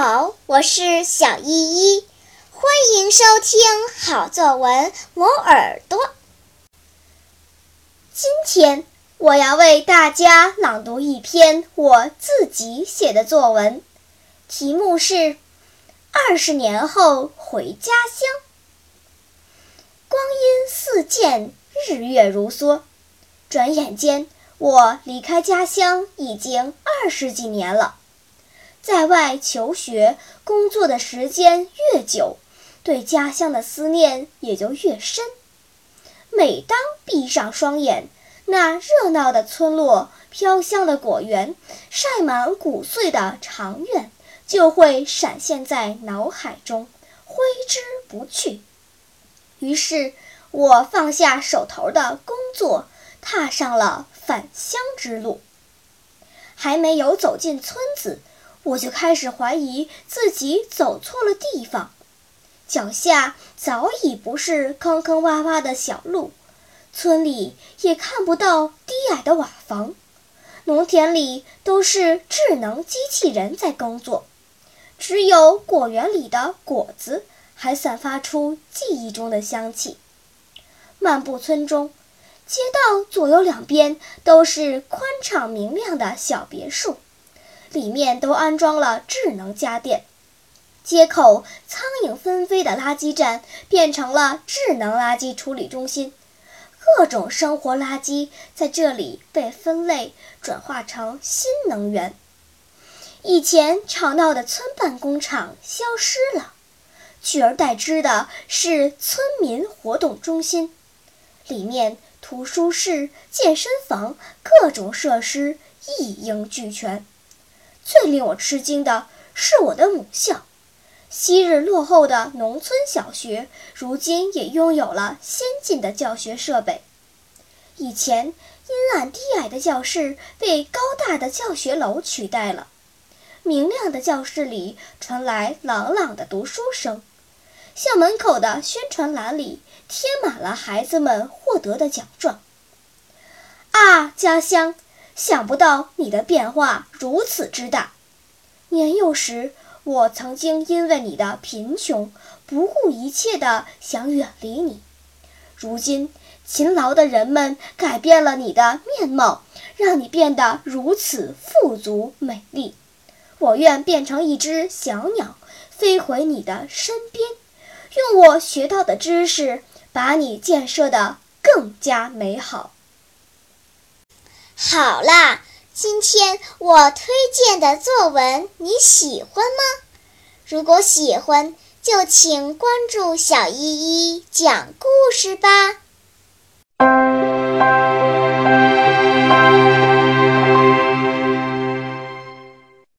好我是小依依，欢迎收听好作文磨耳朵。今天我要为大家朗读一篇我自己写的作文，题目是《二十年后回家乡》。光阴似箭，日月如梭，转眼间我离开家乡已经二十几年了。在外求学、工作的时间越久，对家乡的思念也就越深。每当闭上双眼，那热闹的村落、飘香的果园、晒满谷穗的长院，就会闪现在脑海中，挥之不去。于是，我放下手头的工作，踏上了返乡之路。还没有走进村子。我就开始怀疑自己走错了地方，脚下早已不是坑坑洼洼的小路，村里也看不到低矮的瓦房，农田里都是智能机器人在工作，只有果园里的果子还散发出记忆中的香气。漫步村中，街道左右两边都是宽敞明亮的小别墅。里面都安装了智能家电，街口苍蝇纷飞的垃圾站变成了智能垃圾处理中心，各种生活垃圾在这里被分类转化成新能源。以前吵闹的村办工厂消失了，取而代之的是村民活动中心，里面图书室、健身房各种设施一应俱全。最令我吃惊的是，我的母校，昔日落后的农村小学，如今也拥有了先进的教学设备。以前阴暗低矮的教室被高大的教学楼取代了，明亮的教室里传来朗朗的读书声，校门口的宣传栏里贴满了孩子们获得的奖状。啊，家乡！想不到你的变化如此之大。年幼时，我曾经因为你的贫穷，不顾一切的想远离你。如今，勤劳的人们改变了你的面貌，让你变得如此富足美丽。我愿变成一只小鸟，飞回你的身边，用我学到的知识，把你建设得更加美好。好啦，今天我推荐的作文你喜欢吗？如果喜欢，就请关注小依依讲故事吧。